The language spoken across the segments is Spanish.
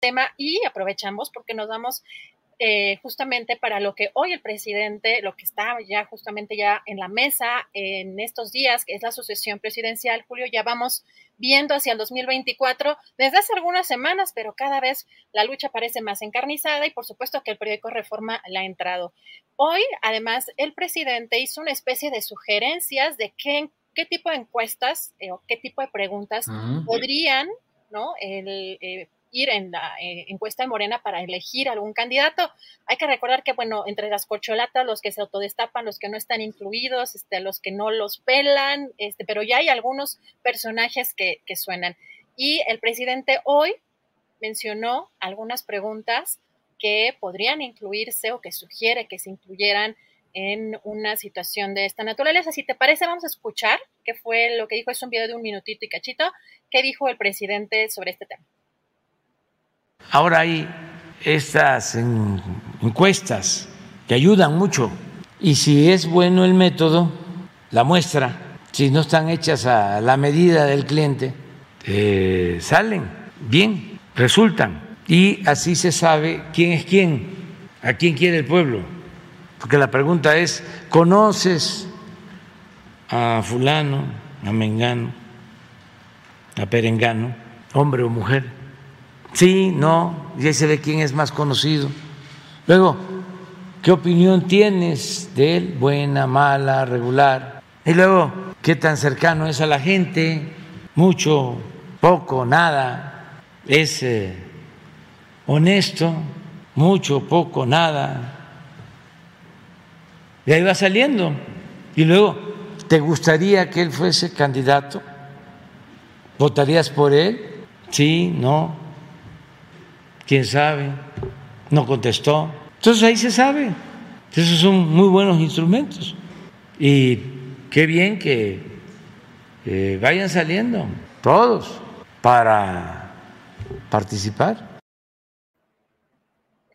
Tema y aprovechamos porque nos damos eh, justamente para lo que hoy el presidente, lo que está ya justamente ya en la mesa en estos días, que es la sucesión presidencial, Julio, ya vamos viendo hacia el 2024 desde hace algunas semanas, pero cada vez la lucha parece más encarnizada y por supuesto que el periódico Reforma la ha entrado. Hoy, además, el presidente hizo una especie de sugerencias de qué, qué tipo de encuestas eh, o qué tipo de preguntas podrían, ¿no? El, eh, ir en la eh, encuesta de Morena para elegir algún candidato. Hay que recordar que, bueno, entre las cocholatas, los que se autodestapan, los que no están incluidos, este, los que no los pelan, este, pero ya hay algunos personajes que, que suenan. Y el presidente hoy mencionó algunas preguntas que podrían incluirse o que sugiere que se incluyeran en una situación de esta naturaleza. Si te parece, vamos a escuchar qué fue lo que dijo. Es un video de un minutito y cachito. ¿Qué dijo el presidente sobre este tema? Ahora hay estas encuestas que ayudan mucho y si es bueno el método, la muestra, si no están hechas a la medida del cliente, eh, salen bien, resultan y así se sabe quién es quién, a quién quiere el pueblo. Porque la pregunta es, ¿conoces a fulano, a mengano, a perengano, hombre o mujer? Sí, no, y ahí se ve quién es más conocido. Luego, ¿qué opinión tienes de él? Buena, mala, regular. Y luego, ¿qué tan cercano es a la gente? Mucho, poco, nada. Es eh, honesto, mucho, poco, nada. Y ahí va saliendo. Y luego, ¿te gustaría que él fuese candidato? ¿Votarías por él? Sí, no quién sabe, no contestó. Entonces ahí se sabe. Esos son muy buenos instrumentos. Y qué bien que vayan saliendo todos para participar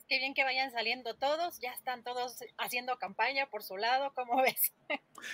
qué bien que vayan saliendo todos, ya están todos haciendo campaña por su lado, ¿cómo ves?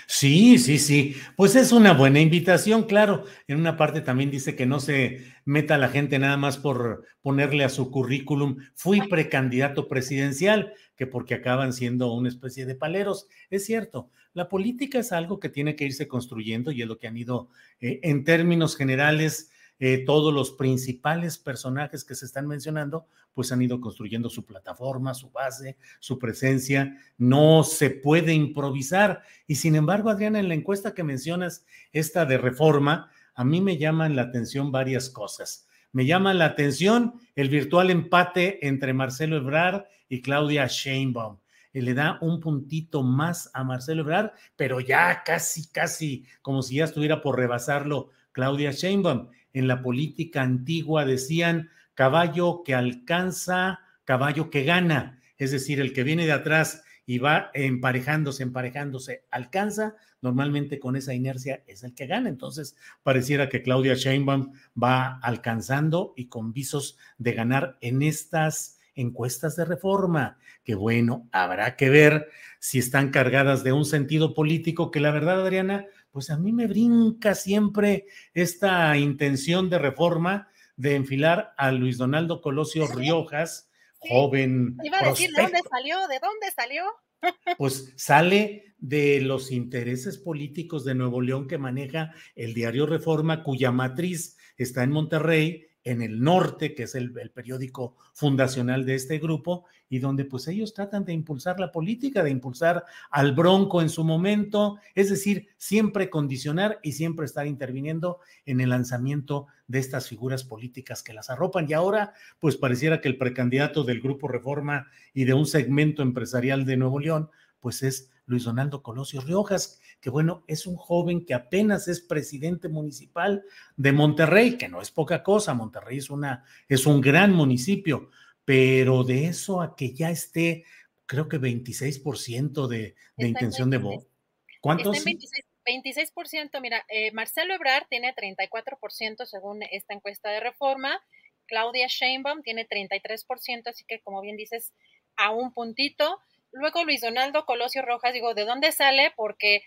Sí, sí, sí, pues es una buena invitación, claro. En una parte también dice que no se meta la gente nada más por ponerle a su currículum, fui precandidato presidencial, que porque acaban siendo una especie de paleros. Es cierto, la política es algo que tiene que irse construyendo y es lo que han ido eh, en términos generales eh, todos los principales personajes que se están mencionando, pues han ido construyendo su plataforma, su base, su presencia. No se puede improvisar. Y sin embargo, Adriana, en la encuesta que mencionas, esta de reforma, a mí me llaman la atención varias cosas. Me llama la atención el virtual empate entre Marcelo Ebrard y Claudia Sheinbaum. le da un puntito más a Marcelo Ebrard, pero ya casi, casi como si ya estuviera por rebasarlo Claudia Sheinbaum en la política antigua decían caballo que alcanza, caballo que gana, es decir, el que viene de atrás y va emparejándose, emparejándose, alcanza, normalmente con esa inercia es el que gana. Entonces, pareciera que Claudia Sheinbaum va alcanzando y con visos de ganar en estas encuestas de reforma, que bueno, habrá que ver si están cargadas de un sentido político que la verdad, Adriana, pues a mí me brinca siempre esta intención de reforma de enfilar a Luis Donaldo Colosio Riojas joven. Iba a decir, ¿de dónde salió? ¿De dónde salió? Pues sale de los intereses políticos de Nuevo León que maneja el diario Reforma, cuya matriz está en Monterrey, en el norte, que es el, periódico fundacional de este grupo, y donde pues ellos tratan de impulsar la política, de impulsar al bronco en su momento, es decir, siempre condicionar y siempre estar interviniendo en el lanzamiento de estas figuras políticas que las arropan. Y ahora, pues pareciera que el precandidato del grupo Reforma y de un segmento empresarial de Nuevo León, pues es Luis Donaldo Colosio Riojas, que bueno, es un joven que apenas es presidente municipal de Monterrey, que no es poca cosa, Monterrey es, una, es un gran municipio, pero de eso a que ya esté, creo que 26% de, de intención de voto. ¿Cuántos? 26, mira, eh, Marcelo Ebrard tiene 34% según esta encuesta de reforma, Claudia Sheinbaum tiene 33%, así que como bien dices, a un puntito. Luego Luis Donaldo Colosio Rojas, digo, ¿de dónde sale? Porque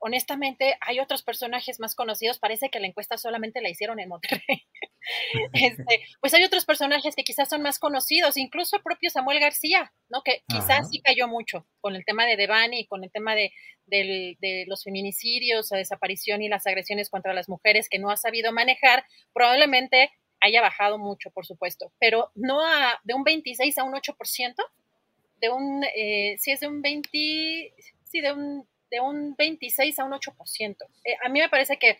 honestamente hay otros personajes más conocidos, parece que la encuesta solamente la hicieron en Monterrey. este, pues hay otros personajes que quizás son más conocidos, incluso el propio Samuel García, ¿no? Que quizás sí cayó mucho con el tema de Devani y con el tema de, de, los feminicidios, la desaparición y las agresiones contra las mujeres que no ha sabido manejar, probablemente haya bajado mucho, por supuesto, pero no a, de un 26 a un 8%, de un, eh, si es de un 20, sí, de un de un 26 a un 8%. Eh, a mí me parece que,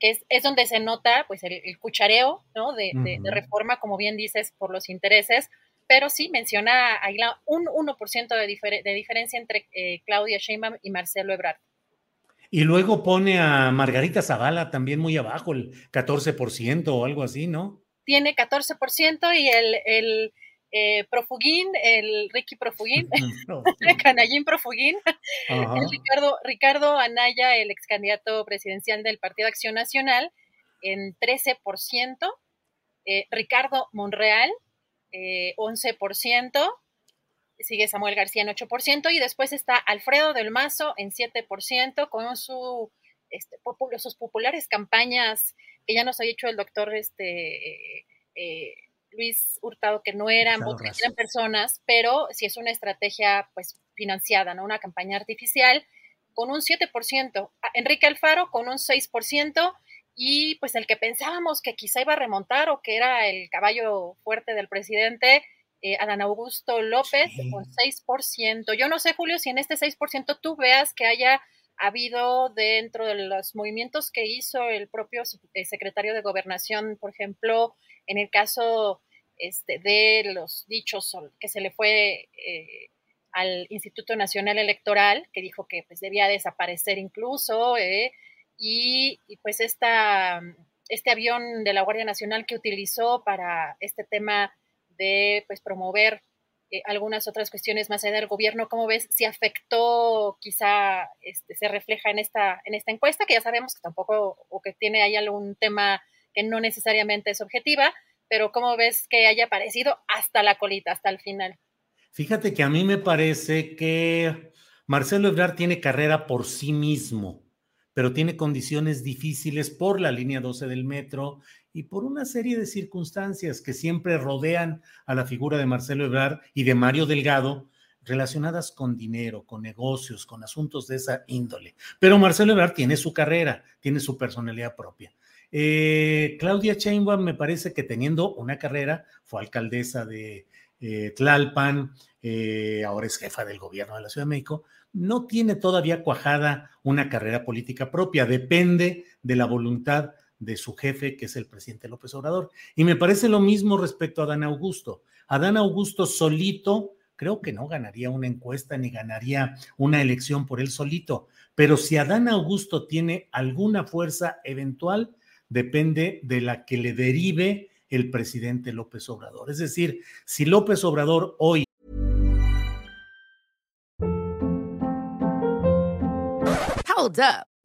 es, es, donde se nota pues el, cuchareo ¿no? de, de, reforma, como bien dices, por los intereses, pero sí menciona ahí un 1% de, de diferencia entre eh, Claudia Sheinbaum y Marcelo Ebrard. Y luego pone a Margarita Zavala también muy abajo, el 14% o algo así, ¿no? Tiene 14% y el, el eh, Profugín, el Ricky Profugín, el Canallín Profugín, el Ricardo, Ricardo Anaya, el ex candidato presidencial del Partido Acción Nacional, en 13%, eh, Ricardo Monreal, eh, 11%, sigue Samuel García en 8%, y después está Alfredo del Mazo en 7%, con su, este, sus populares campañas que ya nos ha dicho el doctor este, eh, Luis Hurtado que no eran, eran personas, pero si es una estrategia pues financiada, ¿no? Una campaña artificial con un 7%, Enrique Alfaro con un 6% y pues el que pensábamos que quizá iba a remontar o que era el caballo fuerte del presidente, eh, Adán Augusto López con 6%. Yo no sé, Julio, si en este 6% tú veas que haya habido dentro de los movimientos que hizo el propio eh, secretario de gobernación, por ejemplo, en el caso este, de los dichos que se le fue eh, al Instituto Nacional Electoral, que dijo que pues, debía desaparecer incluso, eh, y, pues esta, este avión de la Guardia Nacional que utilizó para este tema de pues, promover eh, algunas otras cuestiones más allá del gobierno, ¿cómo ves? Si afectó, quizá este, se refleja en esta, en esta encuesta, que ya sabemos que tampoco, o que tiene ahí algún tema que no necesariamente es objetiva, pero ¿cómo ves que haya aparecido hasta la colita, hasta el final? Fíjate que a mí me parece que Marcelo Ebrard tiene carrera por sí mismo, pero tiene condiciones difíciles por la línea 12 del metro y por una serie de circunstancias que siempre rodean a la figura de Marcelo Ebrard y de Mario Delgado, relacionadas con dinero, con negocios, con asuntos de esa índole. Pero Marcelo Ebrard tiene su carrera, tiene su personalidad propia. Eh, Claudia Sheinbaum me parece que teniendo una carrera, fue alcaldesa de eh, Tlalpan, eh, ahora es jefa del gobierno de la Ciudad de México, no tiene todavía cuajada una carrera política propia, depende de la voluntad de su jefe, que es el presidente López Obrador. Y me parece lo mismo respecto a Dan Augusto. Adán Augusto solito, creo que no ganaría una encuesta ni ganaría una elección por él solito, pero si Adán Augusto tiene alguna fuerza eventual, depende de la que le derive el presidente López Obrador. Es decir, si López Obrador hoy.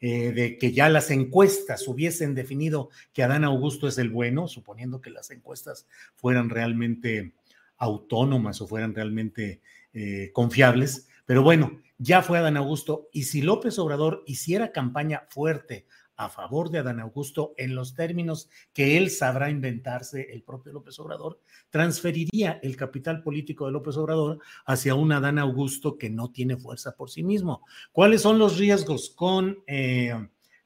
eh, de que ya las encuestas hubiesen definido que Adán Augusto es el bueno, suponiendo que las encuestas fueran realmente autónomas o fueran realmente eh, confiables. Pero bueno, ya fue Adán Augusto y si López Obrador hiciera campaña fuerte a favor de Adán Augusto en los términos que él sabrá inventarse, el propio López Obrador, transferiría el capital político de López Obrador hacia un Adán Augusto que no tiene fuerza por sí mismo. ¿Cuáles son los riesgos con eh,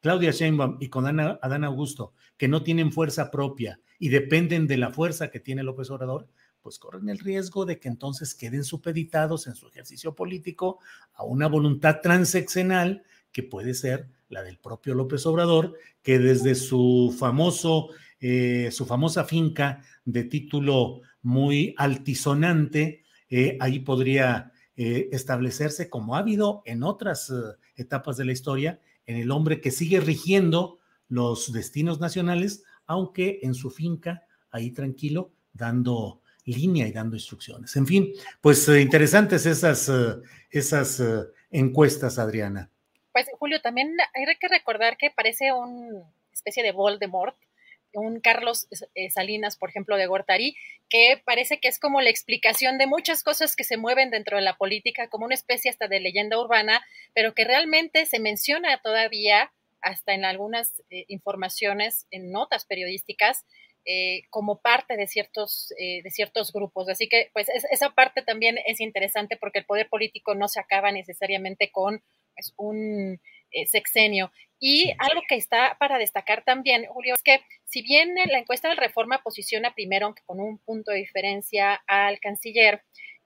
Claudia Sheinbaum y con Adán Augusto que no tienen fuerza propia y dependen de la fuerza que tiene López Obrador? pues corren el riesgo de que entonces queden supeditados en su ejercicio político a una voluntad transeccional que puede ser la del propio López Obrador, que desde su famoso, eh, su famosa finca de título muy altisonante, eh, ahí podría eh, establecerse, como ha habido en otras etapas de la historia, en el hombre que sigue rigiendo los destinos nacionales, aunque en su finca, ahí tranquilo, dando línea y dando instrucciones. En fin, pues interesantes esas, esas encuestas, Adriana. Pues Julio, también hay que recordar que parece una especie de Voldemort, un Carlos eh, Salinas, por ejemplo, de Gortari, que parece que es como la explicación de muchas cosas que se mueven dentro de la política, como una especie hasta de leyenda urbana, pero que realmente se menciona todavía hasta en algunas eh, informaciones, en notas periodísticas, eh, como parte de ciertos, de ciertos grupos. Así que, pues, esa parte también es interesante porque el poder político no se acaba necesariamente con es un eh, sexenio. Y algo que está para destacar también, Julio, es que si bien la encuesta de reforma posiciona primero, aunque con un punto de diferencia, al canciller,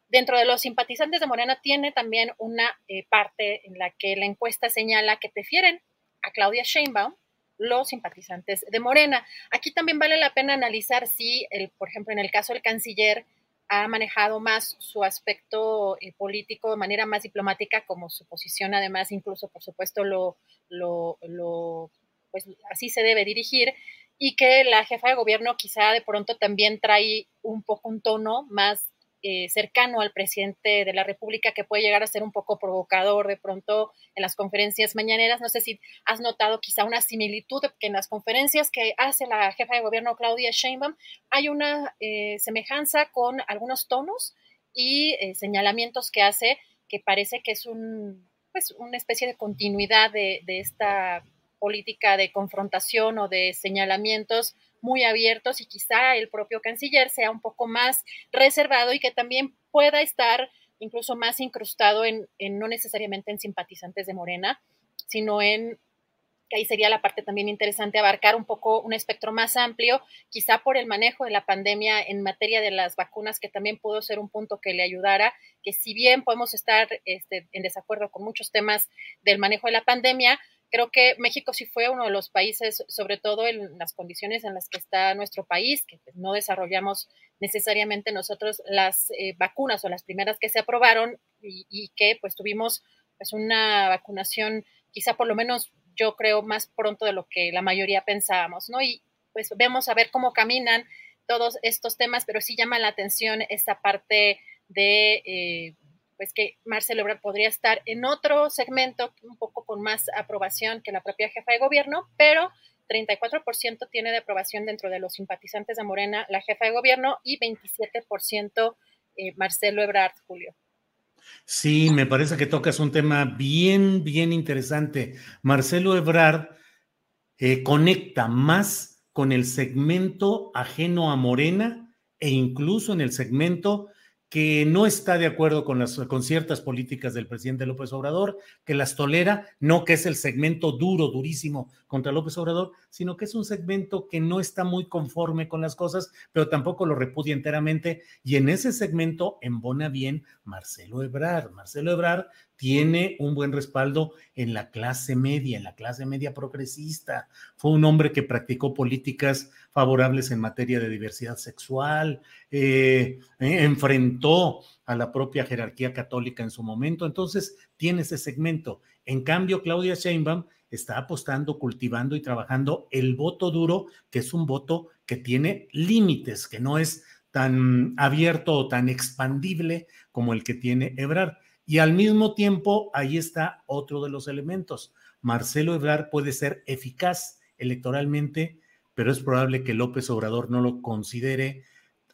dentro de los simpatizantes de Morena tiene también una eh, parte en la que la encuesta señala que prefieren a Claudia Sheinbaum los simpatizantes de Morena. Aquí también vale la pena analizar si, el, por ejemplo, en el caso del canciller, ha manejado más su aspecto eh, político de manera más diplomática, como su posición además incluso, por supuesto, lo, lo, lo, pues así se debe dirigir, y que la jefa de gobierno quizá de pronto también trae un poco un tono más eh, cercano al presidente de la República que puede llegar a ser un poco provocador de pronto en las conferencias mañaneras. No sé si has notado quizá una similitud que en las conferencias que hace la jefa de gobierno Claudia Sheinbaum hay una eh, semejanza con algunos tonos y eh, señalamientos que hace que parece que es un, pues, una especie de continuidad de, de esta política de confrontación o de señalamientos muy abiertos y quizá el propio canciller sea un poco más reservado y que también pueda estar incluso más incrustado en, no necesariamente en simpatizantes de Morena, sino en que ahí sería la parte también interesante, abarcar un poco un espectro más amplio, quizá por el manejo de la pandemia en materia de las vacunas, que también pudo ser un punto que le ayudara, que si bien podemos estar este, en desacuerdo con muchos temas del manejo de la pandemia, Creo que México sí fue uno de los países, sobre todo en las condiciones en las que está nuestro país, que no desarrollamos necesariamente nosotros las eh, vacunas o las primeras que se aprobaron y, que pues tuvimos pues una vacunación quizá por lo menos yo creo más pronto de lo que la mayoría pensábamos, ¿no? Y pues vemos a ver cómo caminan todos estos temas, pero sí llama la atención esta parte de eh, pues que Marcelo Ebrard podría estar en otro segmento un poco con más aprobación que la propia jefa de gobierno, pero 34% tiene de aprobación dentro de los simpatizantes de Morena la jefa de gobierno y 27% eh, Marcelo Ebrard, Julio. Sí, me parece que tocas un tema bien, bien interesante. Marcelo Ebrard eh, conecta más con el segmento ajeno a Morena e incluso en el segmento que no está de acuerdo con, las, con ciertas políticas del presidente López Obrador, que las tolera, no que es el segmento duro, durísimo contra López Obrador, sino que es un segmento que no está muy conforme con las cosas, pero tampoco lo repudia enteramente. Y en ese segmento embona bien Marcelo Ebrar. Marcelo Ebrar tiene un buen respaldo en la clase media, en la clase media progresista. Fue un hombre que practicó políticas favorables en materia de diversidad sexual, eh, eh, enfrentó a la propia jerarquía católica en su momento, entonces tiene ese segmento. En cambio, Claudia Sheinbaum está apostando, cultivando y trabajando el voto duro, que es un voto que tiene límites, que no es tan abierto o tan expandible como el que tiene Ebrard. Y al mismo tiempo, ahí está otro de los elementos. Marcelo Ebrard puede ser eficaz electoralmente, pero es probable que López Obrador no lo considere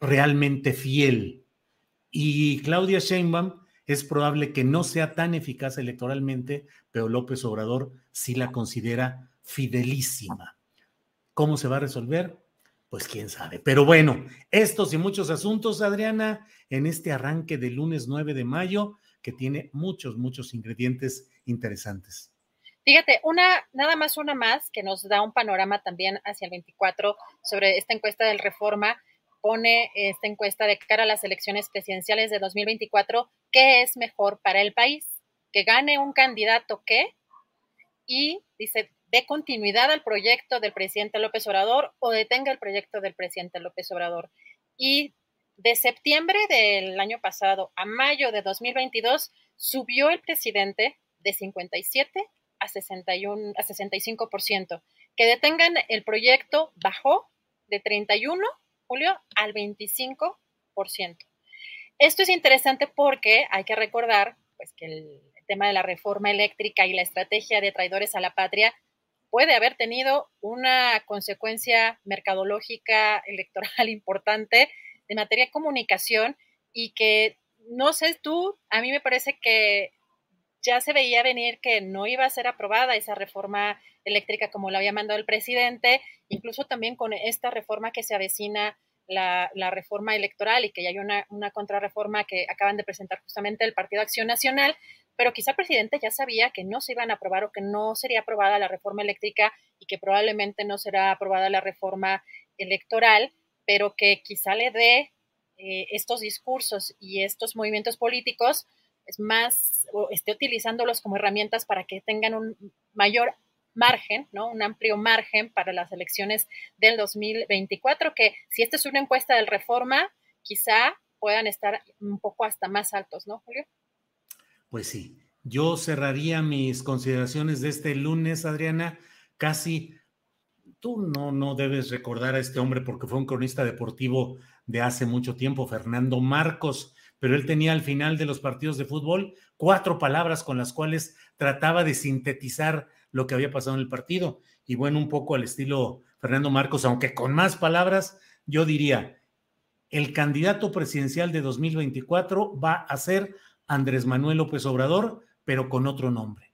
realmente fiel. Y Claudia Sheinbaum es probable que no sea tan eficaz electoralmente, pero López Obrador sí la considera fidelísima. ¿Cómo se va a resolver? Pues quién sabe. Pero bueno, estos y muchos asuntos, Adriana, en este arranque del lunes 9 de mayo que tiene muchos, muchos ingredientes interesantes. Fíjate, una, nada más una más que nos da un panorama también hacia el 24 sobre esta encuesta del Reforma, pone esta encuesta de cara a las elecciones presidenciales de 2024, ¿qué es mejor para el país? Que gane un candidato que, y dice, dé continuidad al proyecto del presidente López Obrador o detenga el proyecto del presidente López Obrador. Y de septiembre del año pasado a mayo de 2022 subió el presidente de 57 a, 61, a 65%. Que detengan el proyecto bajó de 31, Julio, al 25%. Esto es interesante porque hay que recordar pues, que el tema de la reforma eléctrica y la estrategia de traidores a la patria puede haber tenido una consecuencia mercadológica electoral importante de materia de comunicación y que, no sé tú, a mí me parece que ya se veía venir que no iba a ser aprobada esa reforma eléctrica como la había mandado el presidente, incluso también con esta reforma que se avecina la, reforma electoral y que ya hay una, contrarreforma que acaban de presentar justamente el Partido Acción Nacional, pero quizá el presidente ya sabía que no se iban a aprobar o que no sería aprobada la reforma eléctrica y que probablemente no será aprobada la reforma electoral pero que quizá le dé eh, estos discursos y estos movimientos políticos más, o esté utilizándolos como herramientas para que tengan un mayor margen, ¿no? Un amplio margen para las elecciones del 2024, que si esta es una encuesta del Reforma, quizá puedan estar un poco hasta más altos, ¿no, Julio? Pues sí. Yo cerraría mis consideraciones de este lunes, Adriana, casi tú no, no debes recordar a este hombre porque fue un cronista deportivo de hace mucho tiempo, Fernando Marcos, pero él tenía al final de los partidos de fútbol cuatro palabras con las cuales trataba de sintetizar lo que había pasado en el partido. Y bueno, un poco al estilo Fernando Marcos, aunque con más palabras, yo diría, el candidato presidencial de 2024 va a ser Andrés Manuel López Obrador, pero con otro nombre.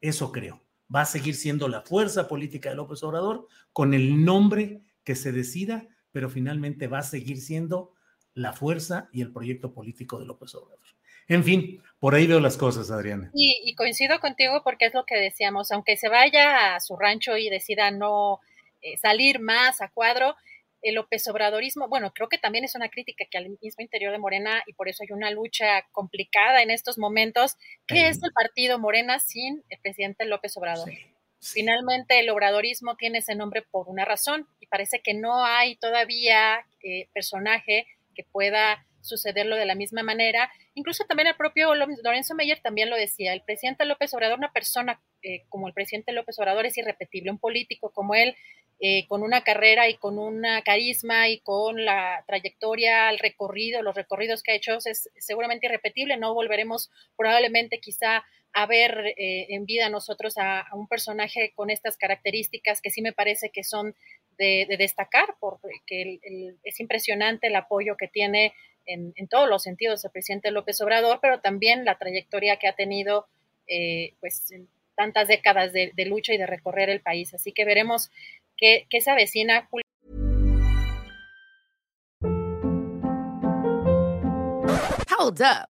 Eso creo va a seguir siendo la fuerza política de López Obrador con el nombre que se decida, pero finalmente va a seguir siendo la fuerza y el proyecto político de López Obrador. En fin, por ahí veo las cosas, Adriana. Y, coincido contigo porque es lo que decíamos, aunque se vaya a su rancho y decida no eh, salir más a cuadro, el López Obradorismo, bueno, creo que también es una crítica que al mismo interior de Morena, y por eso hay una lucha complicada en estos momentos, ¿qué es el partido Morena sin el presidente López Obrador? Finalmente, el obradorismo tiene ese nombre por una razón, y parece que no hay todavía eh, personaje que pueda sucederlo de la misma manera. Incluso también el propio Lorenzo Meyer también lo decía, el presidente López Obrador, una persona eh, como el presidente López Obrador es irrepetible, un político como él eh, con una carrera y con una carisma y con la trayectoria, el recorrido, los recorridos que ha hecho, es seguramente irrepetible. No volveremos probablemente quizá a ver eh, en vida nosotros a, un personaje con estas características que sí me parece que son de, destacar, porque es impresionante el apoyo que tiene en, todos los sentidos el presidente López Obrador, pero también la trayectoria que ha tenido eh, pues tantas décadas de, de, lucha y de recorrer el país. Así que veremos ¿Qué, qué se avecina? Hold up.